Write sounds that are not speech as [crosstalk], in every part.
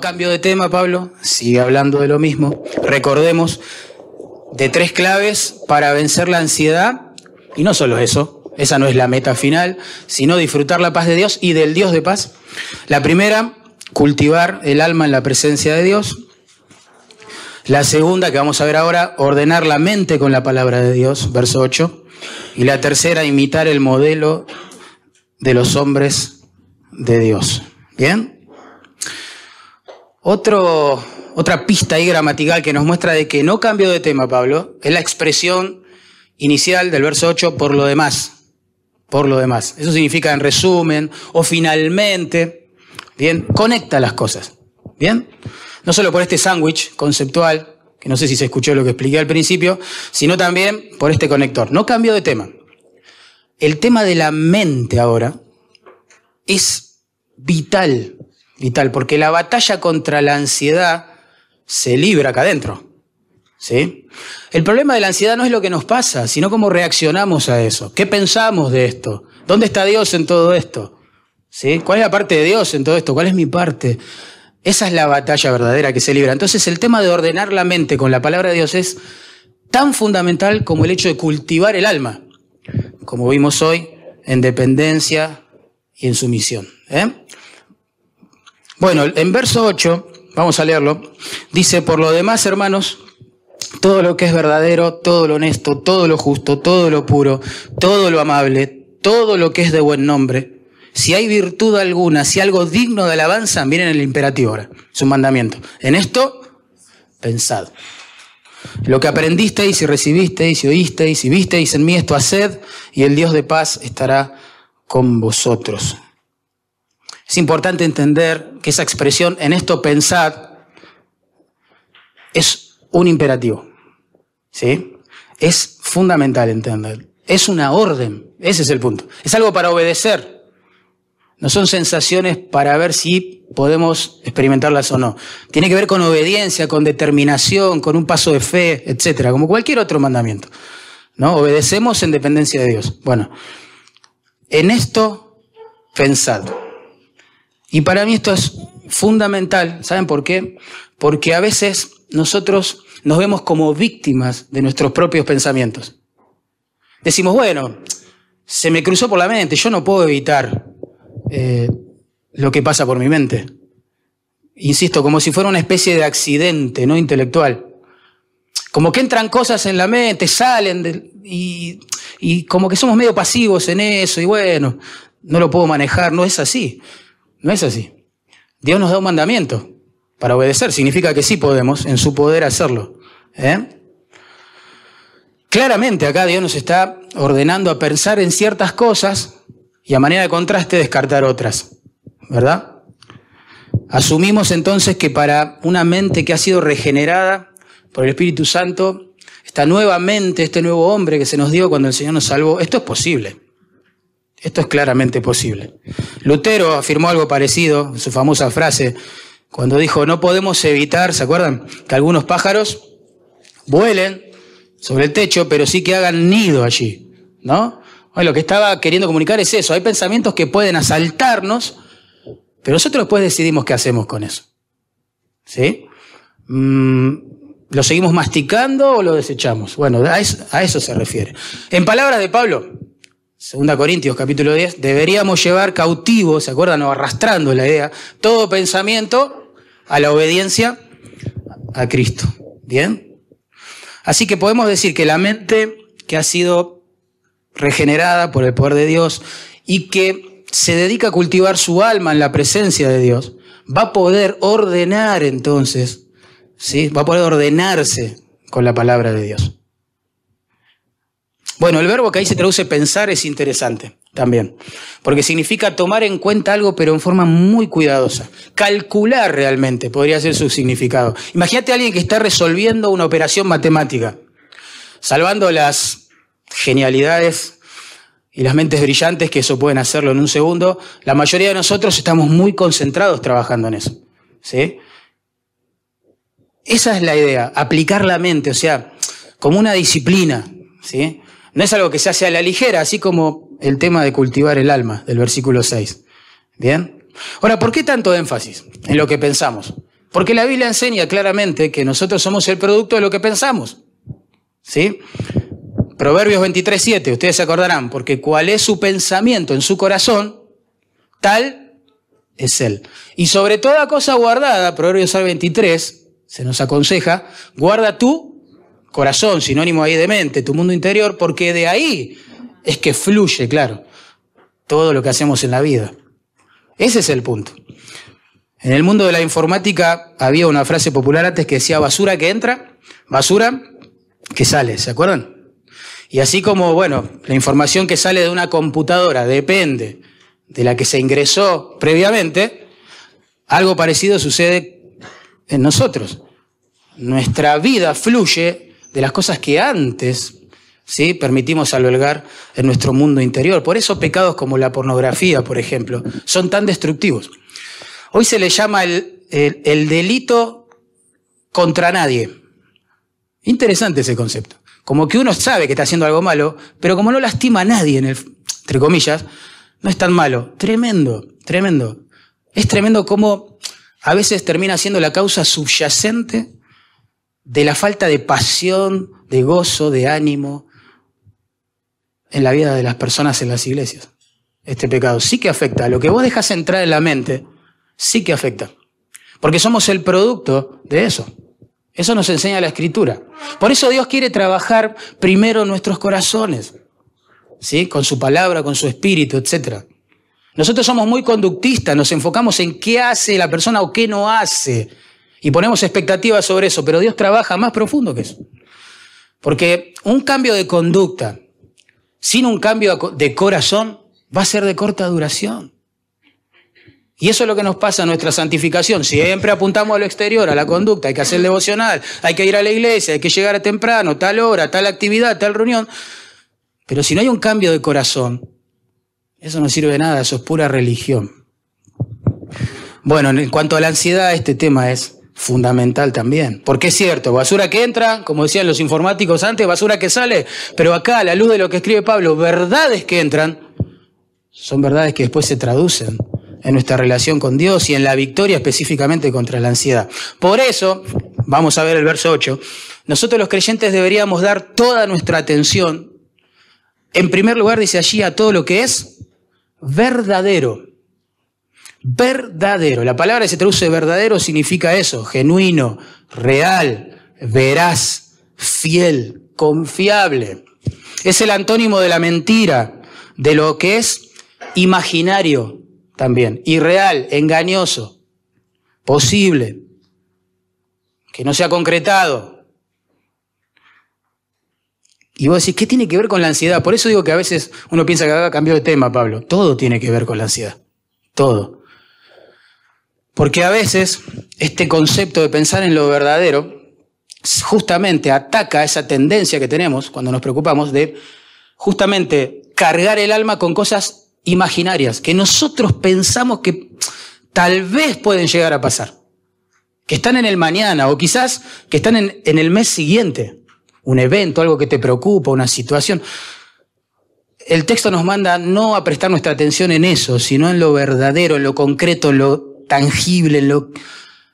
Cambio de tema, Pablo, sigue hablando de lo mismo. Recordemos de tres claves para vencer la ansiedad, y no solo eso, esa no es la meta final, sino disfrutar la paz de Dios y del Dios de paz. La primera, cultivar el alma en la presencia de Dios. La segunda, que vamos a ver ahora, ordenar la mente con la palabra de Dios, verso 8. Y la tercera, imitar el modelo de los hombres de Dios. ¿Bien? Otra pista ahí gramatical que nos muestra de que no cambio de tema, Pablo, es la expresión inicial del verso 8, por lo demás. Por lo demás. Eso significa en resumen o finalmente. Bien, conecta las cosas. Bien. No solo por este sándwich conceptual, que no sé si se escuchó lo que expliqué al principio, sino también por este conector. No cambio de tema. El tema de la mente ahora es vital, vital, porque la batalla contra la ansiedad se libra acá adentro. ¿Sí? El problema de la ansiedad no es lo que nos pasa, sino cómo reaccionamos a eso. ¿Qué pensamos de esto? ¿Dónde está Dios en todo esto? ¿Cuál es la parte de Dios en todo esto? ¿Cuál es mi parte? Esa es la batalla verdadera que se libra. Entonces el tema de ordenar la mente con la palabra de Dios es tan fundamental como el hecho de cultivar el alma, como vimos hoy, en dependencia y en sumisión. ¿eh? Bueno, en verso 8, vamos a leerlo, dice, por lo demás, hermanos, todo lo que es verdadero, todo lo honesto, todo lo justo, todo lo puro, todo lo amable, todo lo que es de buen nombre, si hay virtud alguna, si algo digno de alabanza, miren el imperativo ahora, es un mandamiento. En esto, pensad. Lo que aprendisteis y recibisteis y oísteis y visteis en mí, esto haced, y el Dios de paz estará con vosotros. Es importante entender que esa expresión, en esto pensad, es un imperativo. ¿Sí? Es fundamental entender. Es una orden. Ese es el punto. Es algo para obedecer. No son sensaciones para ver si podemos experimentarlas o no. Tiene que ver con obediencia, con determinación, con un paso de fe, etcétera, como cualquier otro mandamiento. ¿No? Obedecemos en dependencia de Dios. Bueno, en esto pensad. Y para mí esto es fundamental. ¿Saben por qué? Porque a veces nosotros nos vemos como víctimas de nuestros propios pensamientos. Decimos, bueno, se me cruzó por la mente, yo no puedo evitar eh, lo que pasa por mi mente. Insisto, como si fuera una especie de accidente, no intelectual. Como que entran cosas en la mente, salen y, y como que somos medio pasivos en eso y bueno, no lo puedo manejar, no es así, no es así. Dios nos da un mandamiento para obedecer, significa que sí podemos en su poder hacerlo. ¿eh? Claramente acá Dios nos está ordenando a pensar en ciertas cosas y a manera de contraste descartar otras, ¿verdad? Asumimos entonces que para una mente que ha sido regenerada por el Espíritu Santo, esta nueva mente, este nuevo hombre que se nos dio cuando el Señor nos salvó, esto es posible. Esto es claramente posible. Lutero afirmó algo parecido en su famosa frase, cuando dijo, no podemos evitar, ¿se acuerdan? Que algunos pájaros vuelen sobre el techo, pero sí que hagan nido allí, ¿no? lo que estaba queriendo comunicar es eso. Hay pensamientos que pueden asaltarnos, pero nosotros después decidimos qué hacemos con eso. ¿Sí? Mm, ¿Lo seguimos masticando o lo desechamos? Bueno, a eso, se refiere. En palabras de Pablo, 2 Corintios capítulo 10, deberíamos llevar cautivo, ¿se acuerdan? O arrastrando la idea, todo pensamiento a la obediencia a Cristo. ¿Bien? Así que podemos decir que la mente que ha sido regenerada por el poder de Dios y que se dedica a cultivar su alma en la presencia de Dios, va a poder ordenar entonces, ¿sí? va a poder ordenarse con la palabra de Dios. Bueno, el verbo que ahí se traduce pensar es interesante también, porque significa tomar en cuenta algo pero en forma muy cuidadosa. Calcular realmente podría ser su significado. Imagínate a alguien que está resolviendo una operación matemática, salvando las genialidades y las mentes brillantes que eso pueden hacerlo en un segundo, la mayoría de nosotros estamos muy concentrados trabajando en eso. ¿sí? Esa es la idea, aplicar la mente, o sea, como una disciplina. ¿sí? No es algo que se hace a la ligera, así como el tema de cultivar el alma del versículo 6. ¿Bien? Ahora, ¿por qué tanto énfasis en lo que pensamos? Porque la Biblia enseña claramente que nosotros somos el producto de lo que pensamos. ¿Sí? Proverbios 23, 7, ustedes se acordarán, porque cuál es su pensamiento en su corazón, tal es él. Y sobre toda cosa guardada, Proverbios 23, se nos aconseja, guarda tu corazón, sinónimo ahí de mente, tu mundo interior, porque de ahí es que fluye, claro, todo lo que hacemos en la vida. Ese es el punto. En el mundo de la informática había una frase popular antes que decía basura que entra, basura que sale, ¿se acuerdan? Y así como, bueno, la información que sale de una computadora depende de la que se ingresó previamente, algo parecido sucede en nosotros. Nuestra vida fluye de las cosas que antes ¿sí? permitimos albergar en nuestro mundo interior. Por eso pecados como la pornografía, por ejemplo, son tan destructivos. Hoy se le llama el, el delito contra nadie. Interesante ese concepto. Como que uno sabe que está haciendo algo malo, pero como no lastima a nadie, en el, entre comillas, no es tan malo. Tremendo, tremendo. Es tremendo cómo a veces termina siendo la causa subyacente de la falta de pasión, de gozo, de ánimo en la vida de las personas en las iglesias. Este pecado sí que afecta. Lo que vos dejas entrar en la mente, sí que afecta. Porque somos el producto de eso. Eso nos enseña la escritura. Por eso Dios quiere trabajar primero nuestros corazones, ¿sí? Con su palabra, con su espíritu, etc. Nosotros somos muy conductistas, nos enfocamos en qué hace la persona o qué no hace. Y ponemos expectativas sobre eso, pero Dios trabaja más profundo que eso. Porque un cambio de conducta sin un cambio de corazón va a ser de corta duración. Y eso es lo que nos pasa en nuestra santificación. Siempre apuntamos a lo exterior, a la conducta, hay que hacer devocional, hay que ir a la iglesia, hay que llegar a temprano, tal hora, tal actividad, tal reunión. Pero si no hay un cambio de corazón, eso no sirve de nada, eso es pura religión. Bueno, en cuanto a la ansiedad, este tema es fundamental también. Porque es cierto, basura que entra, como decían los informáticos antes, basura que sale, pero acá, a la luz de lo que escribe Pablo, verdades que entran, son verdades que después se traducen en nuestra relación con Dios y en la victoria específicamente contra la ansiedad. Por eso, vamos a ver el verso 8, nosotros los creyentes deberíamos dar toda nuestra atención, en primer lugar dice allí, a todo lo que es verdadero. Verdadero. La palabra que se traduce verdadero significa eso, genuino, real, veraz, fiel, confiable. Es el antónimo de la mentira, de lo que es imaginario, también, irreal, engañoso, posible, que no se ha concretado. Y vos decís, ¿qué tiene que ver con la ansiedad? Por eso digo que a veces uno piensa que haga cambio de tema, Pablo. Todo tiene que ver con la ansiedad. Todo. Porque a veces este concepto de pensar en lo verdadero justamente ataca esa tendencia que tenemos cuando nos preocupamos de justamente cargar el alma con cosas imaginarias que nosotros pensamos que tal vez pueden llegar a pasar, que están en el mañana o quizás que están en, el mes siguiente, un evento, algo que te preocupa, una situación. El texto nos manda no a prestar nuestra atención en eso, sino en lo verdadero, en lo concreto, en lo tangible, en lo,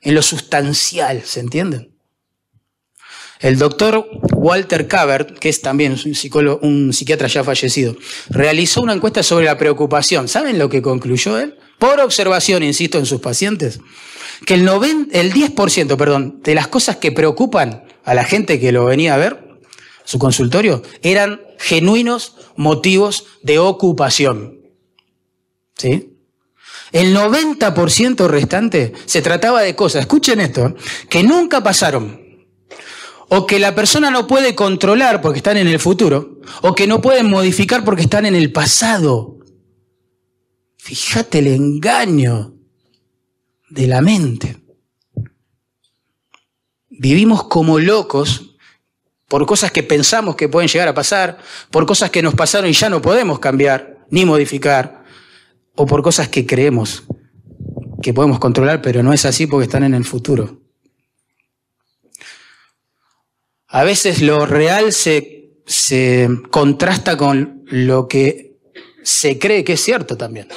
en lo sustancial, ¿se entienden? El doctor Walter Cabert, que es también un, psicólogo, un psiquiatra ya fallecido, realizó una encuesta sobre la preocupación. ¿Saben lo que concluyó él? Por observación, insisto, en sus pacientes, que el, el 10% perdón, de las cosas que preocupan a la gente que lo venía a ver, su consultorio, eran genuinos motivos de ocupación. ¿Sí? El 90% restante se trataba de cosas, escuchen esto, que nunca pasaron, o que la persona no puede controlar porque están en el futuro, o que no pueden modificar porque están en el pasado. Fíjate el engaño de la mente. Vivimos como locos por cosas que pensamos que pueden llegar a pasar, por cosas que nos pasaron y ya no podemos cambiar ni modificar, o por cosas que creemos que podemos controlar, pero no es así porque están en el futuro. A veces lo real se, se contrasta con lo que se cree que es cierto también.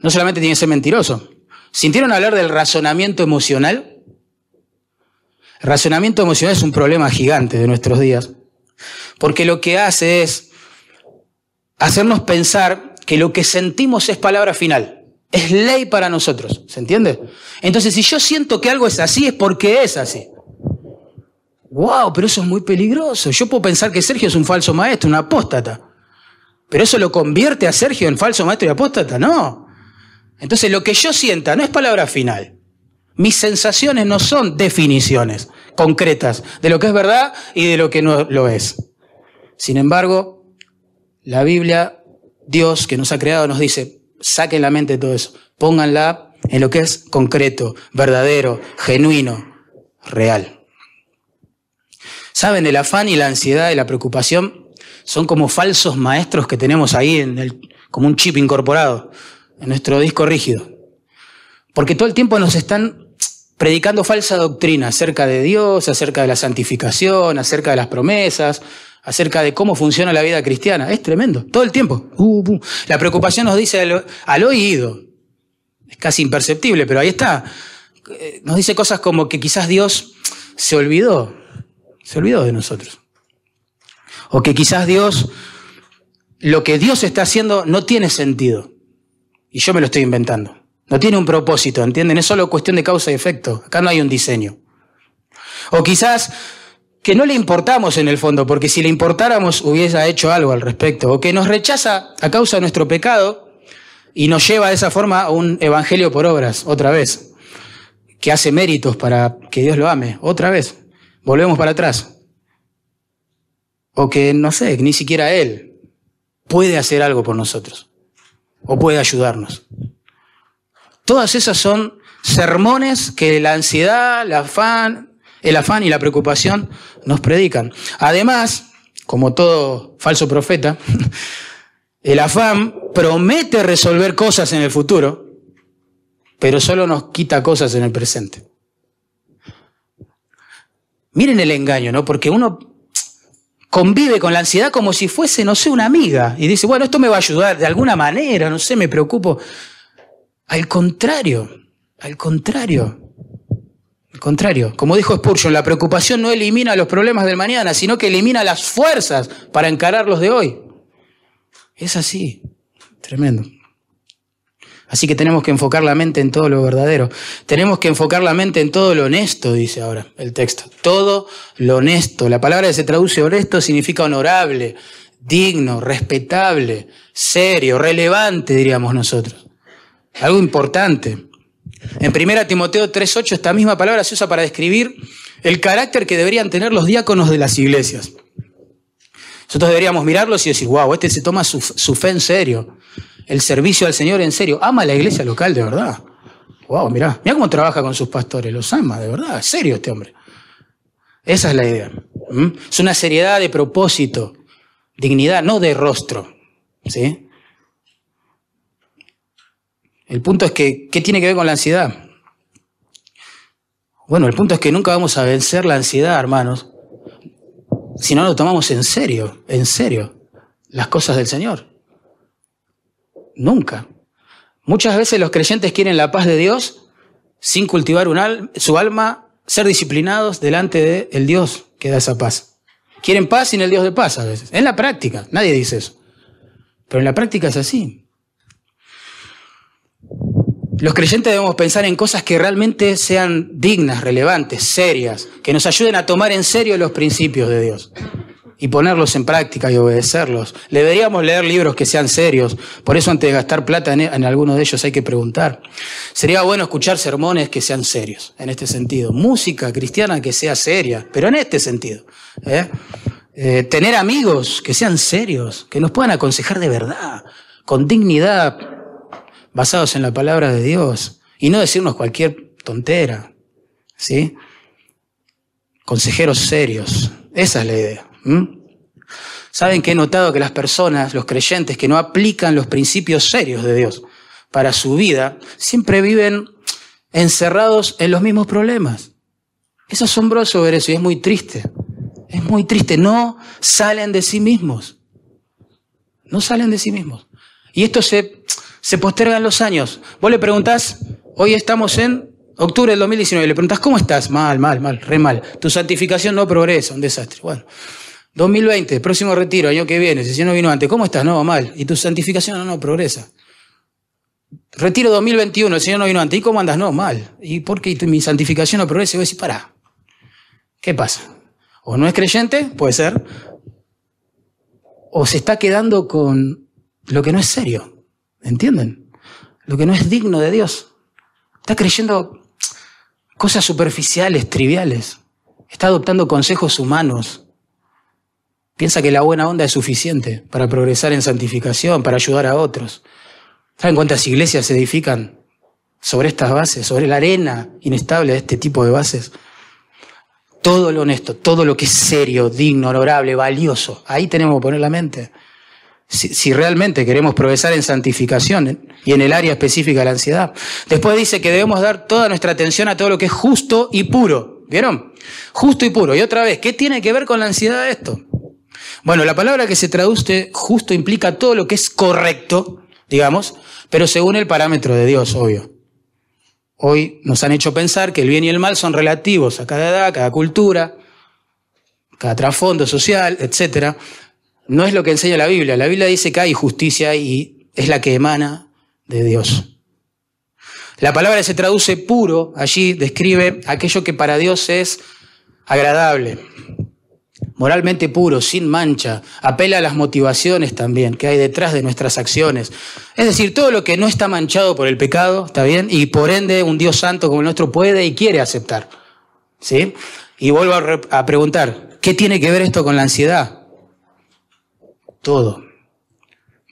No solamente tiene que ser mentiroso. ¿Sintieron hablar del razonamiento emocional? Razonamiento emocional es un problema gigante de nuestros días, porque lo que hace es hacernos pensar que lo que sentimos es palabra final, es ley para nosotros, ¿se entiende? Entonces, si yo siento que algo es así, es porque es así. Wow, pero eso es muy peligroso. Yo puedo pensar que Sergio es un falso maestro, un apóstata. Pero eso lo convierte a Sergio en falso maestro y apóstata, no. Entonces, lo que yo sienta no es palabra final. Mis sensaciones no son definiciones concretas de lo que es verdad y de lo que no lo es. Sin embargo, la Biblia, Dios que nos ha creado, nos dice, saquen la mente de todo eso, pónganla en lo que es concreto, verdadero, genuino, real. ¿Saben? El afán y la ansiedad y la preocupación son como falsos maestros que tenemos ahí en el, como un chip incorporado en nuestro disco rígido. Porque todo el tiempo nos están predicando falsa doctrina acerca de Dios, acerca de la santificación, acerca de las promesas, acerca de cómo funciona la vida cristiana. Es tremendo, todo el tiempo. Uh, uh. La preocupación nos dice al, oído, es casi imperceptible, pero ahí está. Eh, nos dice cosas como que quizás Dios se olvidó, se olvidó de nosotros. O que quizás Dios, lo que Dios está haciendo no tiene sentido. Y yo me lo estoy inventando. No tiene un propósito, ¿entienden? Es solo cuestión de causa y efecto. Acá no hay un diseño. O quizás que no le importamos en el fondo, porque si le importáramos hubiese hecho algo al respecto. O que nos rechaza a causa de nuestro pecado y nos lleva de esa forma a un evangelio por obras, otra vez. Que hace méritos para que Dios lo ame, otra vez. Volvemos para atrás. O que, no sé, ni siquiera Él puede hacer algo por nosotros. O puede ayudarnos. Todas esas son sermones que la ansiedad, el afán, el afán y la preocupación nos predican. Además, como todo falso profeta, [laughs] el afán promete resolver cosas en el futuro, pero solo nos quita cosas en el presente. Miren el engaño, ¿no? Porque uno convive con la ansiedad como si fuese, no sé, una amiga y dice, bueno, esto me va a ayudar de alguna manera, no sé, me preocupo. Al contrario, al contrario. Al contrario, como dijo Spurgeon, la preocupación no elimina los problemas del mañana, sino que elimina las fuerzas para encarar los de hoy. Es así, tremendo. Así que tenemos que enfocar la mente en todo lo verdadero. Tenemos que enfocar la mente en todo lo honesto, dice ahora el texto. Todo lo honesto. La palabra que se traduce honesto significa honorable, digno, respetable, serio, relevante, diríamos nosotros. Algo importante. En 1 Timoteo 3.8 esta misma palabra se usa para describir el carácter que deberían tener los diáconos de las iglesias. Nosotros deberíamos mirarlos y decir, wow, este se toma su, fe en serio, el servicio al Señor en serio, ama la iglesia local de verdad. Wow, mirá, mirá cómo trabaja con sus pastores, los ama de verdad, es serio este hombre. Esa es la idea. Es una seriedad de propósito, dignidad, no de rostro. ¿sí? El punto es que, ¿qué tiene que ver con la ansiedad? Bueno, el punto es que nunca vamos a vencer la ansiedad, hermanos, si no lo tomamos en serio, en serio, las cosas del Señor. Nunca. Muchas veces los creyentes quieren la paz de Dios sin cultivar su alma, ser disciplinados delante del Dios que da esa paz. Quieren paz sin el Dios de paz a veces. En la práctica, nadie dice eso. Pero en la práctica es así. Los creyentes debemos pensar en cosas que realmente sean dignas, relevantes, serias, que nos ayuden a tomar en serio los principios de Dios y ponerlos en práctica y obedecerlos. Deberíamos leer libros que sean serios, por eso antes de gastar plata en, en alguno de ellos hay que preguntar. Sería bueno escuchar sermones que sean serios, en este sentido. Música cristiana que sea seria, pero en este sentido. ¿eh? Eh, tener amigos que sean serios, que nos puedan aconsejar de verdad, con dignidad, basados en la palabra de Dios y no decirnos cualquier tontera, ¿sí? Consejeros serios, esa es la idea. Saben que he notado que las personas, los creyentes que no aplican los principios serios de Dios para su vida, siempre viven encerrados en los mismos problemas. Es asombroso ver eso y es muy triste. Es muy triste. No salen de sí mismos. No salen de sí mismos. Y esto se, se postergan los años. Vos le preguntás, hoy estamos en Octubre del 2019, le preguntas, ¿cómo estás? Mal, mal, mal, re mal. Tu santificación no progresa, un desastre. Bueno, 2020, próximo retiro, año que viene, si no vino antes, ¿cómo estás? No, mal. Y tu santificación no, no progresa. Retiro 2021, el Señor no vino antes. ¿Y cómo andas? No, mal. ¿Y por qué mi santificación no progresa? Y voy a decir, pará. ¿Qué pasa? O no es creyente, puede ser. O se está quedando con lo que no es serio. ¿Entienden? Lo que no es digno de Dios. Está creyendo cosas superficiales, triviales. Está adoptando consejos humanos. Piensa que la buena onda es suficiente para progresar en santificación, para ayudar a otros. ¿Saben cuántas iglesias se edifican sobre estas bases, sobre la arena inestable de este tipo de bases? Todo lo honesto, todo lo que es serio, digno, honorable, valioso, ahí tenemos que poner la mente. Si, realmente queremos progresar en santificación y en el área específica de la ansiedad. Después dice que debemos dar toda nuestra atención a todo lo que es justo y puro. ¿Vieron? Justo y puro. Y otra vez, ¿qué tiene que ver con la ansiedad esto? Bueno, la palabra que se traduce justo implica todo lo que es correcto, digamos, pero según el parámetro de Dios, obvio. Hoy nos han hecho pensar que el bien y el mal son relativos a cada edad, cada cultura, cada trasfondo social, etcétera. No es lo que enseña la Biblia. La Biblia dice que hay justicia y es la que emana de Dios. La palabra se traduce puro, allí describe aquello que para Dios es agradable, moralmente puro, sin mancha, apela a las motivaciones también que hay detrás de nuestras acciones. Es decir, todo lo que no está manchado por el pecado, ¿está bien? Y por ende un Dios santo como el nuestro puede y quiere aceptar. ¿Sí? Y vuelvo a, a preguntar, ¿qué tiene que ver esto con la ansiedad? Todo,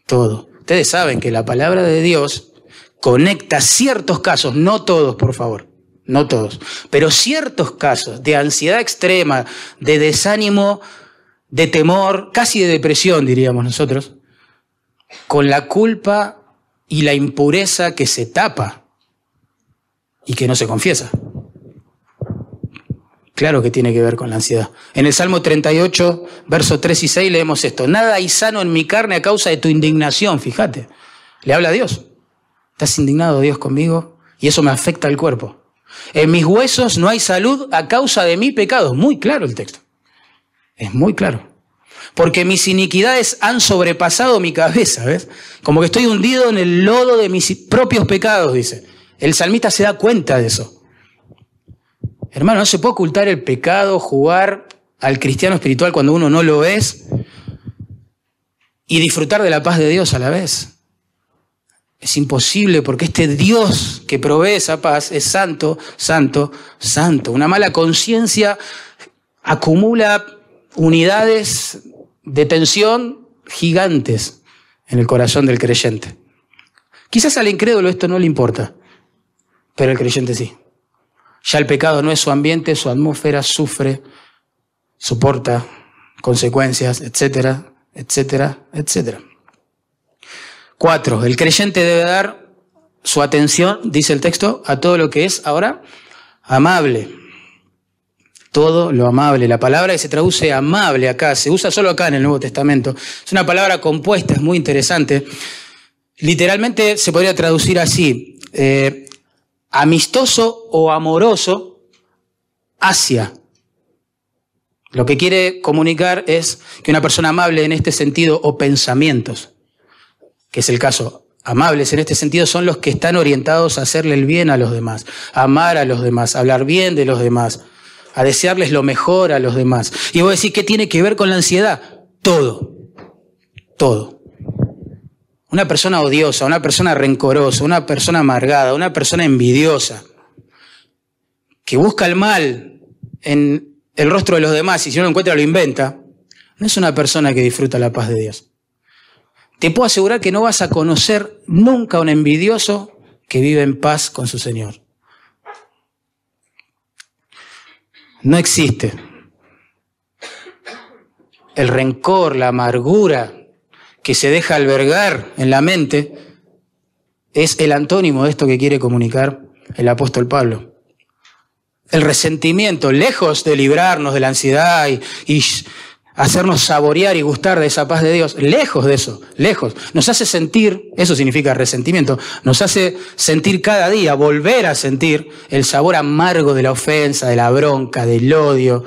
todo. Ustedes saben que la palabra de Dios conecta ciertos casos, no todos, por favor, no todos, pero ciertos casos de ansiedad extrema, de desánimo, de temor, casi de depresión, diríamos nosotros, con la culpa y la impureza que se tapa y que no se confiesa. Claro que tiene que ver con la ansiedad. En el Salmo 38, versos 3 y 6 leemos esto. Nada hay sano en mi carne a causa de tu indignación, fíjate. Le habla a Dios. ¿Estás indignado Dios conmigo? Y eso me afecta al cuerpo. En mis huesos no hay salud a causa de mi pecado. Muy claro el texto. Es muy claro. Porque mis iniquidades han sobrepasado mi cabeza, ¿ves? Como que estoy hundido en el lodo de mis propios pecados, dice. El salmista se da cuenta de eso. Hermano, no se puede ocultar el pecado, jugar al cristiano espiritual cuando uno no lo es y disfrutar de la paz de Dios a la vez. Es imposible porque este Dios que provee esa paz es santo, santo, santo. Una mala conciencia acumula unidades de tensión gigantes en el corazón del creyente. Quizás al incrédulo esto no le importa, pero el creyente sí. Ya el pecado no es su ambiente, su atmósfera sufre, soporta consecuencias, etcétera, etcétera, etcétera. Cuatro, el creyente debe dar su atención, dice el texto, a todo lo que es ahora amable. Todo lo amable. La palabra que se traduce amable acá, se usa solo acá en el Nuevo Testamento. Es una palabra compuesta, es muy interesante. Literalmente se podría traducir así. Eh, amistoso o amoroso hacia. Lo que quiere comunicar es que una persona amable en este sentido o pensamientos, que es el caso, amables en este sentido son los que están orientados a hacerle el bien a los demás, a amar a los demás, a hablar bien de los demás, a desearles lo mejor a los demás. Y voy a decir, ¿qué tiene que ver con la ansiedad? Todo, todo. Una persona odiosa, una persona rencorosa, una persona amargada, una persona envidiosa, que busca el mal en el rostro de los demás y si no lo encuentra lo inventa, no es una persona que disfruta la paz de Dios. Te puedo asegurar que no vas a conocer nunca a un envidioso que vive en paz con su Señor. No existe. El rencor, la amargura, que se deja albergar en la mente es el antónimo de esto que quiere comunicar el apóstol Pablo. El resentimiento, lejos de librarnos de la ansiedad y, hacernos saborear y gustar de esa paz de Dios, lejos de eso, lejos. Nos hace sentir, eso significa resentimiento, nos hace sentir cada día, volver a sentir el sabor amargo de la ofensa, de la bronca, del odio,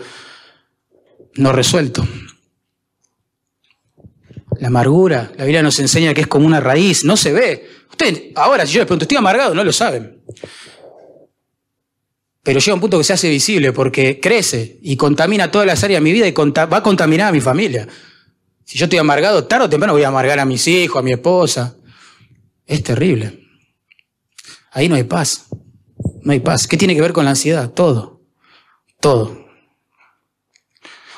no resuelto. La amargura, la Biblia nos enseña que es como una raíz, no se ve. Usted, ahora, si yo les pregunto, ¿estoy amargado? No lo saben. Pero llega un punto que se hace visible porque crece y contamina todas las áreas de mi vida y va a contaminar a mi familia. Si yo estoy amargado, tarde o temprano voy a amargar a mis hijos, a mi esposa. Es terrible. Ahí no hay paz. No hay paz. ¿Qué tiene que ver con la ansiedad? Todo. Todo.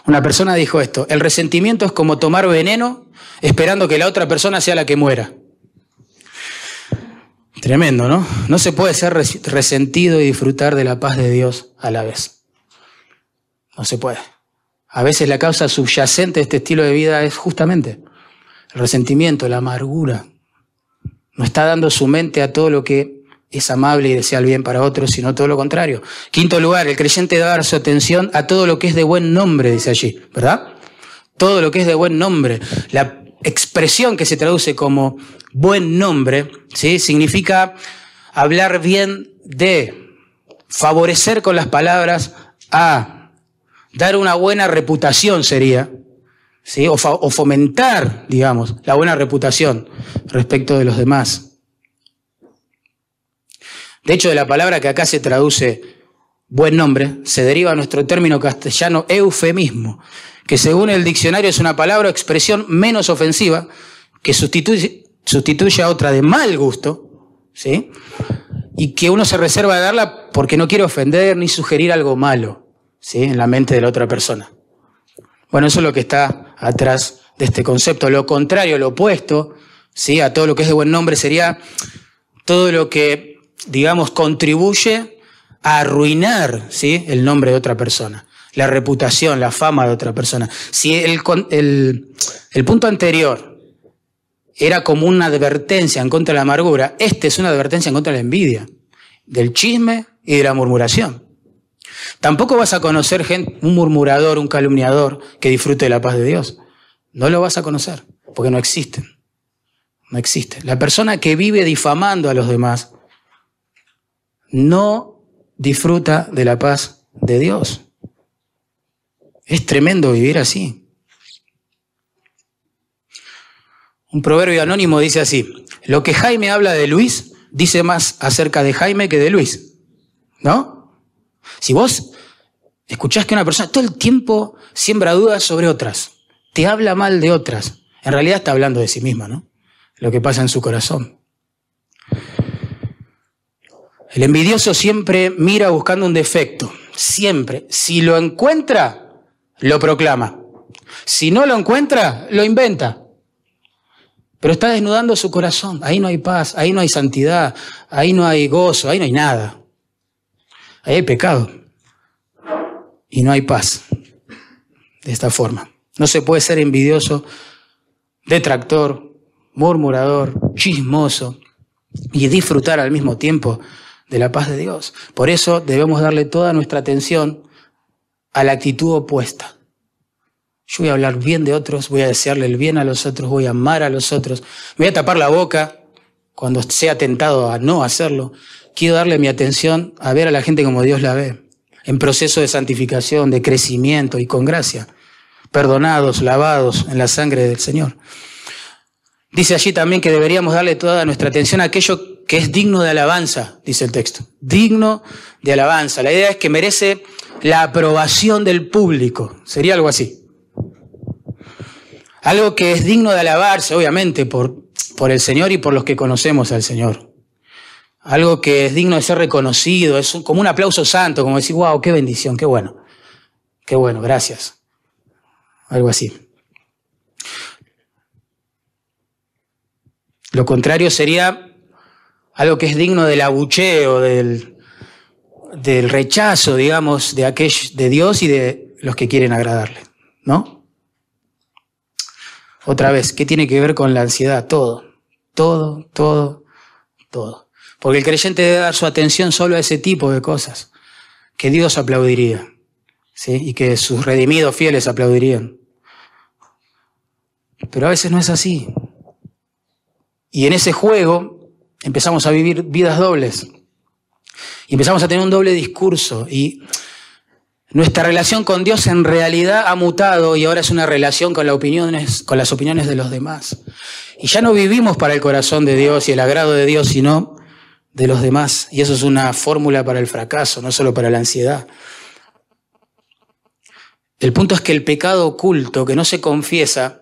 Una persona dijo esto, el resentimiento es como tomar veneno esperando que la otra persona sea la que muera. Tremendo, ¿no? No se puede ser resentido y disfrutar de la paz de Dios a la vez. No se puede. A veces la causa subyacente de este estilo de vida es justamente el resentimiento, la amargura. No está dando su mente a todo lo que es amable y desea el bien para otros, sino todo lo contrario. Quinto lugar, el creyente debe dar su atención a todo lo que es de buen nombre, dice allí, ¿verdad? Todo lo que es de buen nombre. La expresión que se traduce como buen nombre, ¿sí? Significa hablar bien de, favorecer con las palabras a, dar una buena reputación sería, ¿sí? O, o fomentar, digamos, la buena reputación respecto de los demás. De hecho, de la palabra que acá se traduce buen nombre, se deriva nuestro término castellano eufemismo, que según el diccionario es una palabra o expresión menos ofensiva que sustituye, a otra de mal gusto, ¿sí? Y que uno se reserva de darla porque no quiere ofender ni sugerir algo malo, ¿sí? En la mente de la otra persona. Bueno, eso es lo que está atrás de este concepto. Lo contrario, lo opuesto, ¿sí? A todo lo que es de buen nombre sería todo lo que, digamos, contribuye a arruinar, ¿sí? El nombre de otra persona la reputación, la fama de otra persona. Si el, el, punto anterior era como una advertencia en contra de la amargura, este es una advertencia en contra de la envidia, del chisme y de la murmuración. Tampoco vas a conocer gente, un murmurador, un calumniador que disfrute de la paz de Dios. No lo vas a conocer, porque no existen. No existe. La persona que vive difamando a los demás no disfruta de la paz de Dios. Es tremendo vivir así. Un proverbio anónimo dice así, lo que Jaime habla de Luis dice más acerca de Jaime que de Luis. ¿No? Si vos escuchás que una persona todo el tiempo siembra dudas sobre otras, te habla mal de otras, en realidad está hablando de sí misma, ¿no? Lo que pasa en su corazón. El envidioso siempre mira buscando un defecto, siempre. Si lo encuentra, lo proclama. Si no lo encuentra, lo inventa. Pero está desnudando su corazón. Ahí no hay paz, ahí no hay santidad, ahí no hay gozo, ahí no hay nada. Ahí hay pecado. Y no hay paz. De esta forma. No se puede ser envidioso, detractor, murmurador, chismoso y disfrutar al mismo tiempo de la paz de Dios. Por eso debemos darle toda nuestra atención a la actitud opuesta. Yo voy a hablar bien de otros, voy a desearle el bien a los otros, voy a amar a los otros, me voy a tapar la boca cuando sea tentado a no hacerlo. Quiero darle mi atención a ver a la gente como Dios la ve, en proceso de santificación, de crecimiento y con gracia, perdonados, lavados en la sangre del Señor. Dice allí también que deberíamos darle toda nuestra atención a aquello que es digno de alabanza, dice el texto. Digno de alabanza. La idea es que merece la aprobación del público. Sería algo así. Algo que es digno de alabarse, obviamente, por, por el Señor y por los que conocemos al Señor. Algo que es digno de ser reconocido, es como un aplauso santo, como decir, wow, qué bendición, qué bueno. Qué bueno, gracias. Algo así. Lo contrario sería algo que es digno del abucheo, del, del rechazo, digamos, de, aquel, de Dios y de los que quieren agradarle, ¿no? Otra vez, ¿qué tiene que ver con la ansiedad? Todo, todo, todo, todo. Porque el creyente debe dar su atención solo a ese tipo de cosas que Dios aplaudiría, ¿sí? Y que sus redimidos fieles aplaudirían. pero a veces no es así. Y en ese juego empezamos a vivir vidas dobles. Y empezamos a tener un doble discurso. Y nuestra relación con Dios en realidad ha mutado y ahora es una relación con, las opiniones, con las opiniones de los demás. Y ya no vivimos para el corazón de Dios y el agrado de Dios, sino de los demás. Y eso es una fórmula para el fracaso, no solo para la ansiedad. El punto es que el pecado oculto que no se confiesa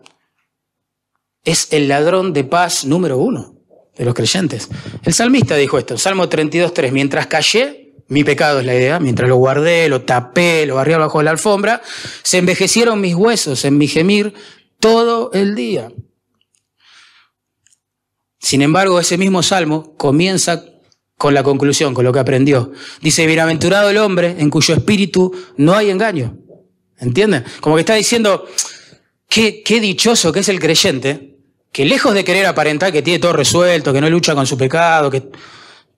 es el ladrón de paz número uno de los creyentes. El salmista dijo esto, Salmo 32.3, mientras callé, mi pecado es la idea, mientras lo guardé, lo tapé, lo barrí abajo de la alfombra, se envejecieron mis huesos en mi gemir todo el día. Sin embargo, ese mismo salmo comienza con la conclusión, con lo que aprendió. Dice, bienaventurado el hombre en cuyo espíritu no hay engaño. ¿Entienden? Como que está diciendo, qué, qué dichoso que es el creyente, que lejos de querer aparentar que tiene todo resuelto, que no lucha con su pecado, que,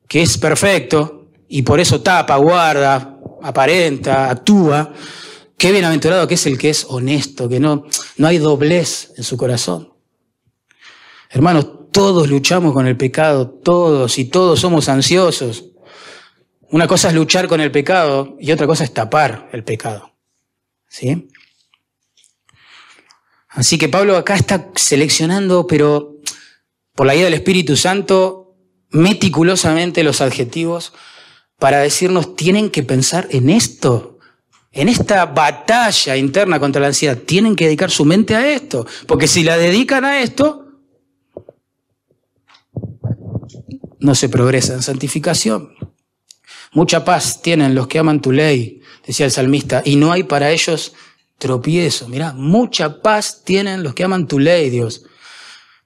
que es perfecto, y por eso tapa, guarda, aparenta, actúa, qué bienaventurado que es el que es honesto, que no, no hay doblez en su corazón. Hermanos, todos luchamos con el pecado, todos y todos somos ansiosos. Una cosa es luchar con el pecado y otra cosa es tapar el pecado. ¿Sí? Así que Pablo acá está seleccionando, pero por la guía del Espíritu Santo, meticulosamente los adjetivos para decirnos, tienen que pensar en esto, en esta batalla interna contra la ansiedad, tienen que dedicar su mente a esto, porque si la dedican a esto, no se progresa en santificación. Mucha paz tienen los que aman tu ley, decía el salmista, y no hay para ellos tropiezo. Mirá, mucha paz tienen los que aman tu ley, Dios.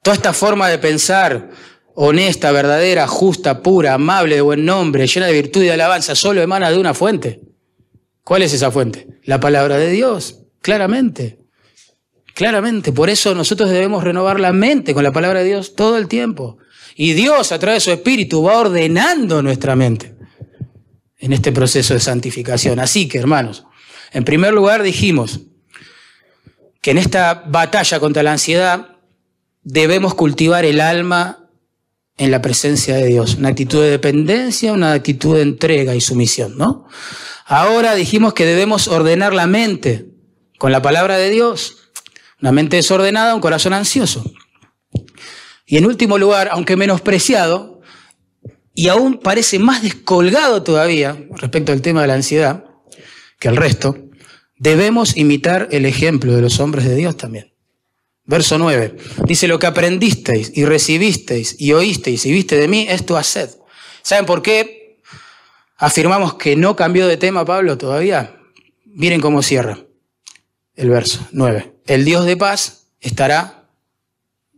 Toda esta forma de pensar, honesta, verdadera, justa, pura, amable, de buen nombre, llena de virtud y de alabanza, solo emana de una fuente. ¿Cuál es esa fuente? La palabra de Dios, claramente. Claramente. Por eso nosotros debemos renovar la mente con la palabra de Dios todo el tiempo. Y Dios, a través de su Espíritu, va ordenando nuestra mente en este proceso de santificación. Así que, hermanos, en primer lugar dijimos que en esta batalla contra la ansiedad debemos cultivar el alma en la presencia de Dios, una actitud de dependencia, una actitud de entrega y sumisión, ¿no? Ahora dijimos que debemos ordenar la mente con la palabra de Dios, una mente desordenada, un corazón ansioso. Y en último lugar, aunque menospreciado, y aún parece más descolgado todavía respecto al tema de la ansiedad, que el resto, debemos imitar el ejemplo de los hombres de Dios también. Verso 9. Dice, lo que aprendisteis y recibisteis y oísteis y viste de mí, esto haced. ¿Saben por qué afirmamos que no cambió de tema Pablo todavía? Miren cómo cierra el verso 9. El Dios de paz estará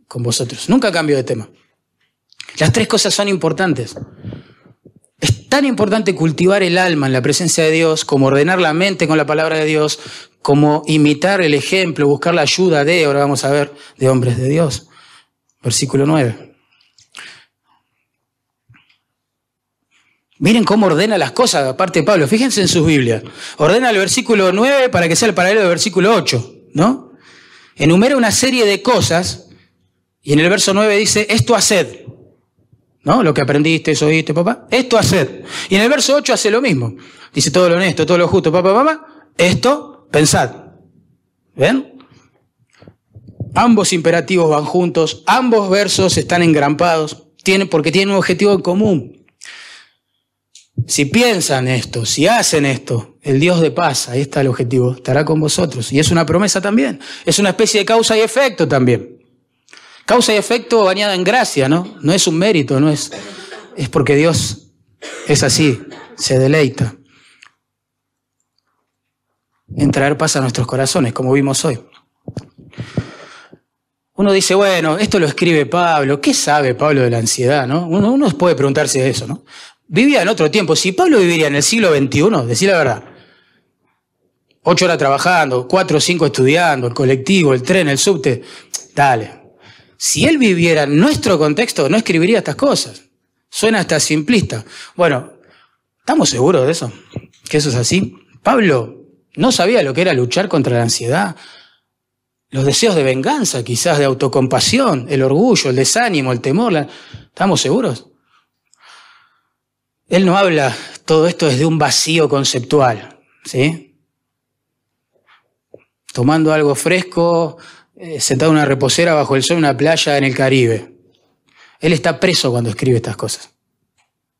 con vosotros. Nunca cambió de tema. Las tres cosas son importantes. Es tan importante cultivar el alma en la presencia de Dios, como ordenar la mente con la palabra de Dios, como imitar el ejemplo, buscar la ayuda de, ahora vamos a ver, de hombres de Dios. Versículo 9. Miren cómo ordena las cosas, aparte Pablo. Fíjense en sus Biblias. Ordena el versículo 9 para que sea el paralelo del versículo 8, ¿no? Enumera una serie de cosas y en el verso 9 dice, esto haced. ¿No? Lo que aprendiste, eso oíste, papá. Esto haced. Y en el verso 8 hace lo mismo. Dice todo lo honesto, todo lo justo, papá, mamá. Esto, pensad. ¿Ven? Ambos imperativos van juntos, ambos versos están engrampados, tienen, porque tienen un objetivo en común. Si piensan esto, si hacen esto, el Dios de paz, ahí está el objetivo, estará con vosotros. Y es una promesa también, es una especie de causa y efecto también. Causa y efecto bañada en gracia, ¿no? No es un mérito, no es. Es porque Dios es así, se deleita en traer paz a nuestros corazones, como vimos hoy. Uno dice, bueno, esto lo escribe Pablo, ¿qué sabe Pablo de la ansiedad? ¿no? Uno, uno puede preguntarse eso, ¿no? Vivía en otro tiempo. Si Pablo viviría en el siglo XXI, decir la verdad, ocho horas trabajando, cuatro o cinco estudiando, el colectivo, el tren, el subte, dale, si él viviera en nuestro contexto, no escribiría estas cosas. Suena hasta simplista. Bueno, ¿estamos seguros de eso? ¿Que eso es así? Pablo no sabía lo que era luchar contra la ansiedad. los deseos de venganza, quizás de autocompasión, el orgullo, el desánimo, el temor. ¿Estamos seguros? Él no habla todo esto desde un vacío conceptual, ¿sí? Tomando algo fresco, eh, sentado en una reposera bajo el sol en una playa en el Caribe. Él está preso cuando escribe estas cosas.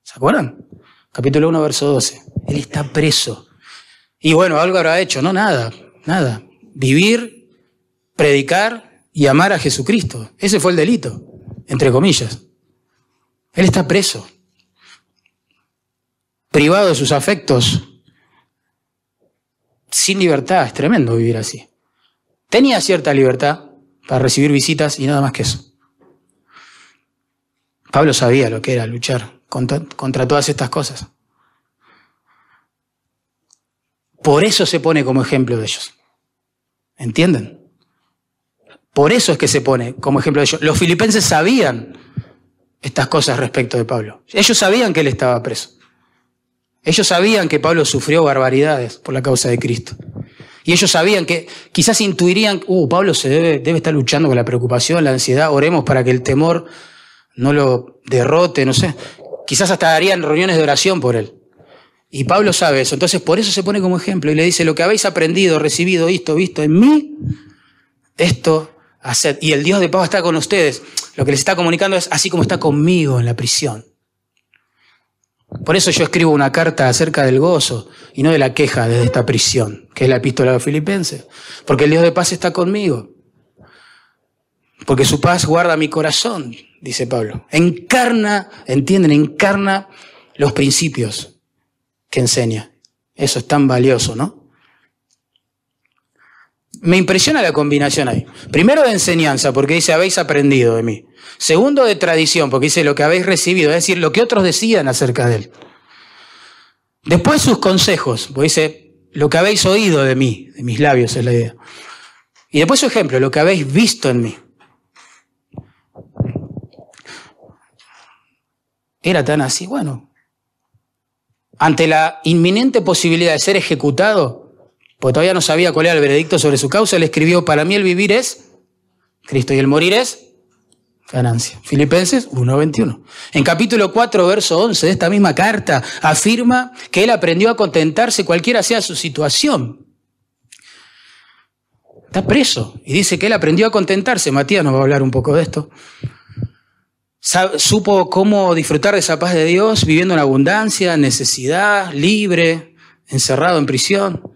¿Se acuerdan? Capítulo 1, verso 12. Él está preso. Y bueno, algo habrá hecho. No, nada, nada. Vivir, predicar y amar a Jesucristo. Ese fue el delito, entre comillas. Él está preso privado de sus afectos, sin libertad. Es tremendo vivir así. Tenía cierta libertad para recibir visitas y nada más que eso. Pablo sabía lo que era luchar contra, todas estas cosas. Por eso se pone como ejemplo de ellos. ¿Entienden? Por eso es que se pone como ejemplo de ellos. Los filipenses sabían estas cosas respecto de Pablo. Ellos sabían que él estaba preso. Ellos sabían que Pablo sufrió barbaridades por la causa de Cristo. Y ellos sabían que quizás intuirían, uh, Pablo se debe, debe estar luchando con la preocupación, la ansiedad, oremos para que el temor no lo derrote, no sé. Quizás hasta harían reuniones de oración por él. Y Pablo sabe eso. Entonces por eso se pone como ejemplo y le dice, lo que habéis aprendido, recibido, visto, visto en mí, esto haced. Y el Dios de Pablo está con ustedes. Lo que les está comunicando es así como está conmigo en la prisión. Por eso yo escribo una carta acerca del gozo y no de la queja desde esta prisión, que es la epístola de los filipenses. Porque el Dios de paz está conmigo. Porque su paz guarda mi corazón, dice Pablo. Encarna, entienden, encarna los principios que enseña. Eso es tan valioso, ¿no? Me impresiona la combinación ahí. Primero de enseñanza, porque dice, habéis aprendido de mí. Segundo, de tradición, porque dice lo que habéis recibido, es decir, lo que otros decían acerca de él. Después sus consejos, porque dice, lo que habéis oído de mí, de mis labios es la idea. Y después su ejemplo, lo que habéis visto en mí. Era tan así, bueno. Ante la inminente posibilidad de ser ejecutado, porque todavía no sabía cuál era el veredicto sobre su causa, le escribió, para mí el vivir es Cristo y el morir es ganancia. Filipenses 1.21. En capítulo 4, verso 11 de esta misma carta, afirma que él aprendió a contentarse cualquiera sea su situación. Está preso y dice que él aprendió a contentarse. Matías nos va a hablar un poco de esto. Supo cómo disfrutar de esa paz de Dios viviendo en abundancia, necesidad, libre, encerrado en prisión.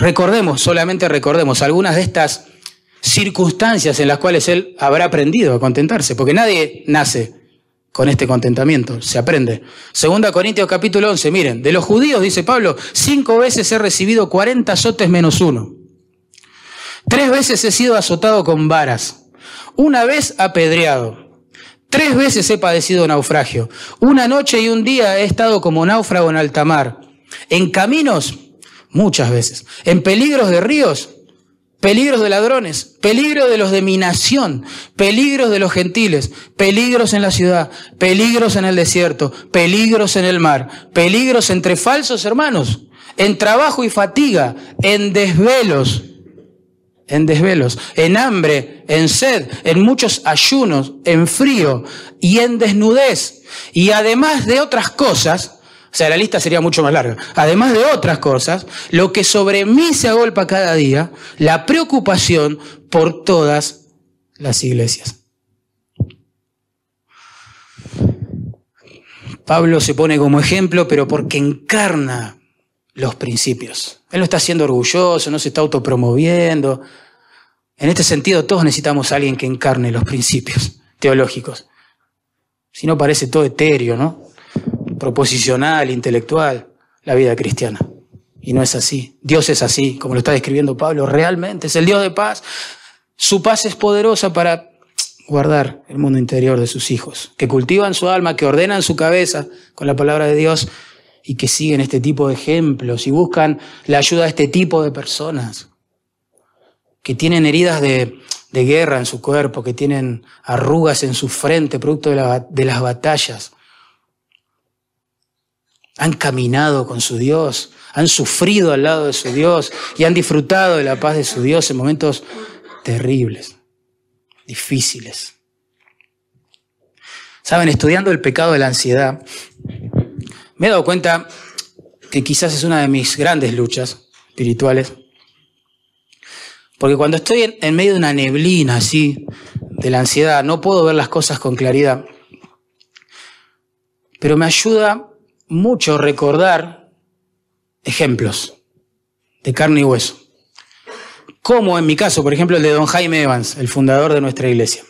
Recordemos, solamente recordemos algunas de estas circunstancias en las cuales él habrá aprendido a contentarse, porque nadie nace con este contentamiento, se aprende. Segunda Corintios capítulo 11, miren, de los judíos, dice Pablo, cinco veces he recibido 40 azotes menos uno. Tres veces he sido azotado con varas, una vez apedreado, tres veces he padecido naufragio, una noche y un día he estado como náufrago en alta mar, en caminos, muchas veces, en peligros de ríos, peligros de ladrones, peligro de los de mi nación, peligros de los gentiles, peligros en la ciudad, peligros en el desierto, peligros en el mar, peligros entre falsos hermanos, en trabajo y fatiga, en desvelos, en desvelos, en hambre, en sed, en muchos ayunos, en frío y en desnudez. Y además de otras cosas, o sea, la lista sería mucho más larga. Además de otras cosas, lo que sobre mí se agolpa cada día, la preocupación por todas las iglesias. Pablo se pone como ejemplo, pero porque encarna los principios. Él no está siendo orgulloso, no se está autopromoviendo. En este sentido, todos necesitamos a alguien que encarne los principios teológicos. Si no, parece todo etéreo, ¿no? Proposicional, intelectual, la vida cristiana. Y no es así. Dios es así, como lo está describiendo Pablo, realmente es el Dios de paz. Su paz es poderosa para guardar el mundo interior de sus hijos, que cultivan su alma, que ordenan su cabeza con la palabra de Dios y que siguen este tipo de ejemplos y buscan la ayuda de este tipo de personas, que tienen heridas de, guerra en su cuerpo, que tienen arrugas en su frente, producto de las batallas han caminado con su Dios, han sufrido al lado de su Dios y han disfrutado de la paz de su Dios en momentos terribles, difíciles. Saben, estudiando el pecado de la ansiedad, me he dado cuenta que quizás es una de mis grandes luchas espirituales, porque cuando estoy en, medio de una neblina así, de la ansiedad, no puedo ver las cosas con claridad, pero me ayuda mucho recordar ejemplos de carne y hueso. Como en mi caso, por ejemplo, el de don Jaime Evans, el fundador de nuestra iglesia.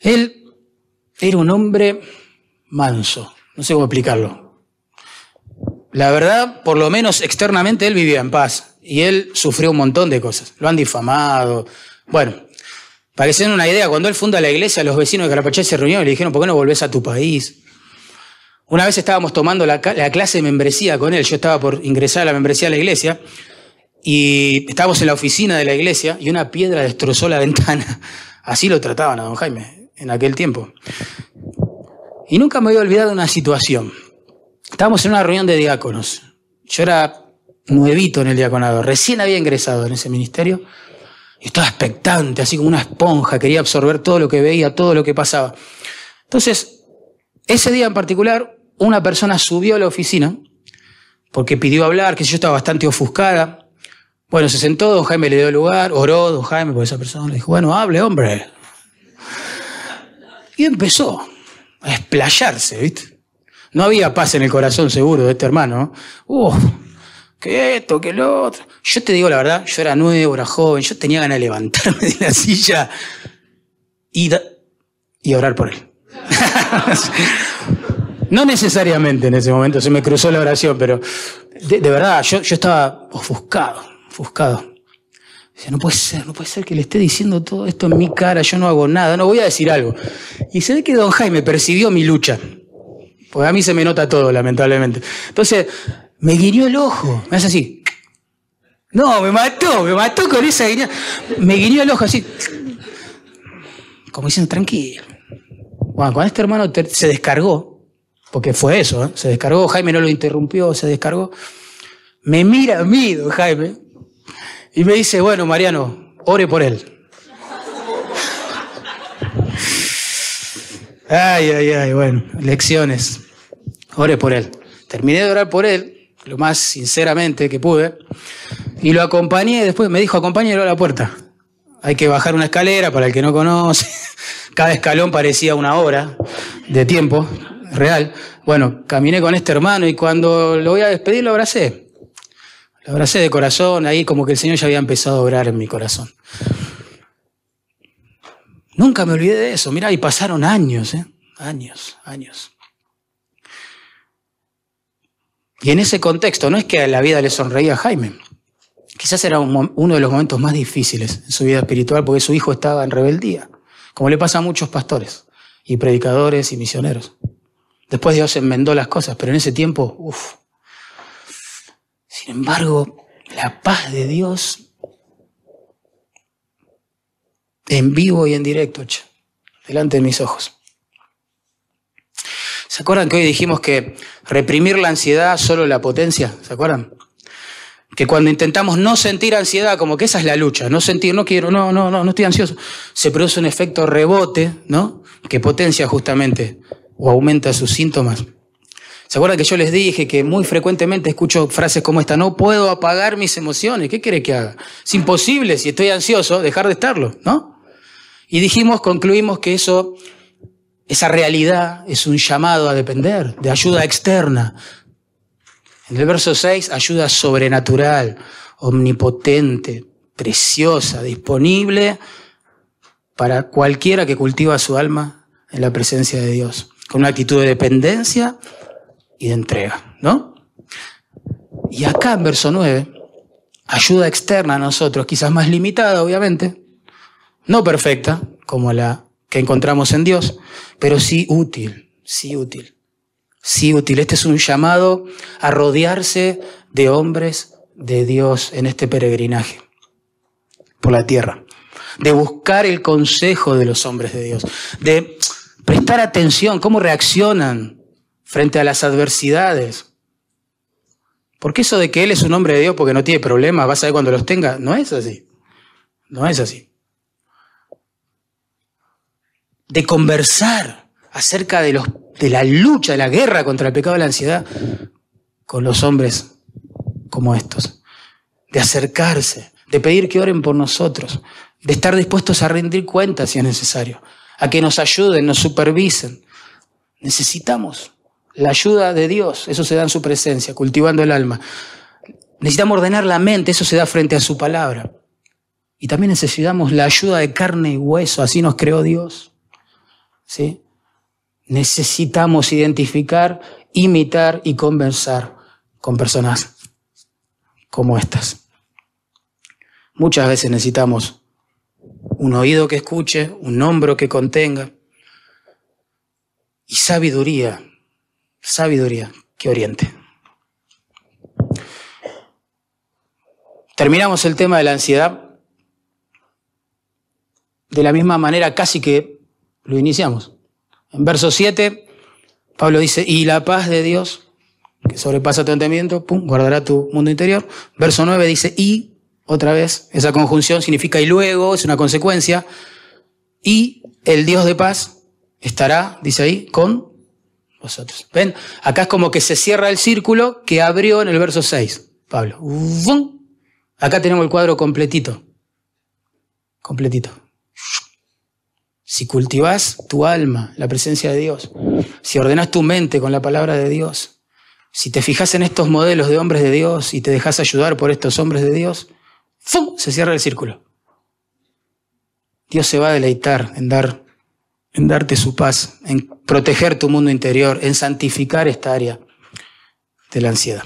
Él era un hombre manso, no sé cómo explicarlo. La verdad, por lo menos externamente, él vivía en paz y él sufrió un montón de cosas. Lo han difamado. Bueno, para una idea, cuando él funda la iglesia, los vecinos de Carapachay se reunieron y le dijeron, ¿por qué no volvés a tu país? Una vez estábamos tomando la, clase de membresía con él, yo estaba por ingresar a la membresía de la iglesia, y estábamos en la oficina de la iglesia y una piedra destrozó la [laughs] ventana. Así lo trataban a don Jaime en aquel tiempo. Y nunca me había olvidado una situación. Estábamos en una reunión de diáconos. Yo era nuevito en el diaconado, recién había ingresado en ese ministerio. Y estaba expectante, así como una esponja, quería absorber todo lo que veía, todo lo que pasaba. Entonces, ese día en particular, una persona subió a la oficina porque pidió hablar, que yo estaba bastante ofuscada. Bueno, se sentó, don Jaime le dio lugar, oró don Jaime por esa persona, le dijo, bueno, hable, hombre. Y empezó a explayarse, ¿viste? No había paz en el corazón seguro de este hermano. Uf, que esto, que lo otro. Yo te digo la verdad, yo era nuevo, era joven, yo tenía ganas de levantarme [laughs] de la silla y, y orar por él. [laughs] No necesariamente en ese momento se me cruzó la oración, pero de, verdad, yo, yo, estaba ofuscado, ofuscado. Dice, no puede ser, no puede ser que le esté diciendo todo esto en mi cara, yo no hago nada, no voy a decir algo. Y se ve que don Jaime percibió mi lucha, porque a mí se me nota todo, lamentablemente. Entonces, me guiñó el ojo, me hace así. No, me mató, me mató con esa guiña. Me guiñó el ojo así. Como diciendo, tranquilo. Bueno, cuando este hermano se descargó, porque fue eso, ¿eh? se descargó, Jaime no lo interrumpió, se descargó. Me mira a mí, don Jaime, y me dice, bueno, Mariano, ore por él. Ay, ay, ay, bueno, lecciones. Ore por él. Terminé de orar por él, lo más sinceramente que pude, y lo acompañé, después me dijo, acompáñelo a la puerta. Hay que bajar una escalera para el que no conoce. [laughs] Cada escalón parecía una hora de tiempo real. Bueno, caminé con este hermano y cuando lo voy a despedir lo abracé. Lo abracé de corazón, ahí como que el Señor ya había empezado a obrar en mi corazón. Nunca me olvidé de eso. Mira, y pasaron años, ¿eh? Años, años. Y en ese contexto, no es que la vida le sonreía a Jaime. Quizás era uno de los momentos más difíciles en su vida espiritual porque su hijo estaba en rebeldía, como le pasa a muchos pastores y predicadores y misioneros. Después Dios enmendó las cosas, pero en ese tiempo, uff. Sin embargo, la paz de Dios en vivo y en directo, delante de mis ojos. ¿Se acuerdan que hoy dijimos que reprimir la ansiedad solo la potencia? ¿Se acuerdan? Que cuando intentamos no sentir ansiedad, como que esa es la lucha, no sentir, no quiero, no, no, no, no estoy ansioso, se produce un efecto rebote, ¿no? Que potencia justamente o aumenta sus síntomas. ¿Se acuerdan que yo les dije que muy frecuentemente escucho frases como esta, no puedo apagar mis emociones? ¿Qué quiere que haga? Es imposible, si estoy ansioso, dejar de estarlo, ¿no? Y dijimos, concluimos que eso, esa realidad es un llamado a depender, de ayuda externa. En el verso 6, ayuda sobrenatural, omnipotente, preciosa, disponible para cualquiera que cultiva su alma en la presencia de Dios con una actitud de dependencia y de entrega, ¿no? Y acá en verso 9, ayuda externa a nosotros, quizás más limitada, obviamente, no perfecta, como la que encontramos en Dios, pero sí útil, sí útil, sí útil. Este es un llamado a rodearse de hombres de Dios en este peregrinaje por la tierra, de buscar el consejo de los hombres de Dios, de prestar atención, cómo reaccionan frente a las adversidades. Porque eso de que Él es un hombre de Dios porque no tiene problemas, vas a ver cuando los tenga, no es así. No es así. De conversar acerca de, los, de la lucha, de la guerra contra el pecado de la ansiedad con los hombres como estos. De acercarse, de pedir que oren por nosotros, de estar dispuestos a rendir cuentas si es necesario, a que nos ayuden, nos supervisen. Necesitamos la ayuda de Dios, eso se da en su presencia, cultivando el alma. Necesitamos ordenar la mente, eso se da frente a su palabra. Y también necesitamos la ayuda de carne y hueso, así nos creó Dios. ¿Sí? Necesitamos identificar, imitar y conversar con personas como estas. Muchas veces necesitamos un oído que escuche, un hombro que contenga y sabiduría, sabiduría que oriente. Terminamos el tema de la ansiedad de la misma manera casi que lo iniciamos. En verso 7, Pablo dice, y la paz de Dios, que sobrepasa tu entendimiento, guardará tu mundo interior. Verso 9 dice, y, otra vez, esa conjunción significa y luego, es una consecuencia, y el Dios de paz estará, dice ahí, con vosotros. ¿Ven? Acá es como que se cierra el círculo que abrió en el verso 6, Pablo. Acá tenemos el cuadro completito. Completito. Si cultivas tu alma, la presencia de Dios, si ordenas tu mente con la palabra de Dios, si te fijas en estos modelos de hombres de Dios y te dejas ayudar por estos hombres de Dios, ¡fum! se cierra el círculo. Dios se va a deleitar en, dar, en darte su paz, en proteger tu mundo interior, en santificar esta área de la ansiedad.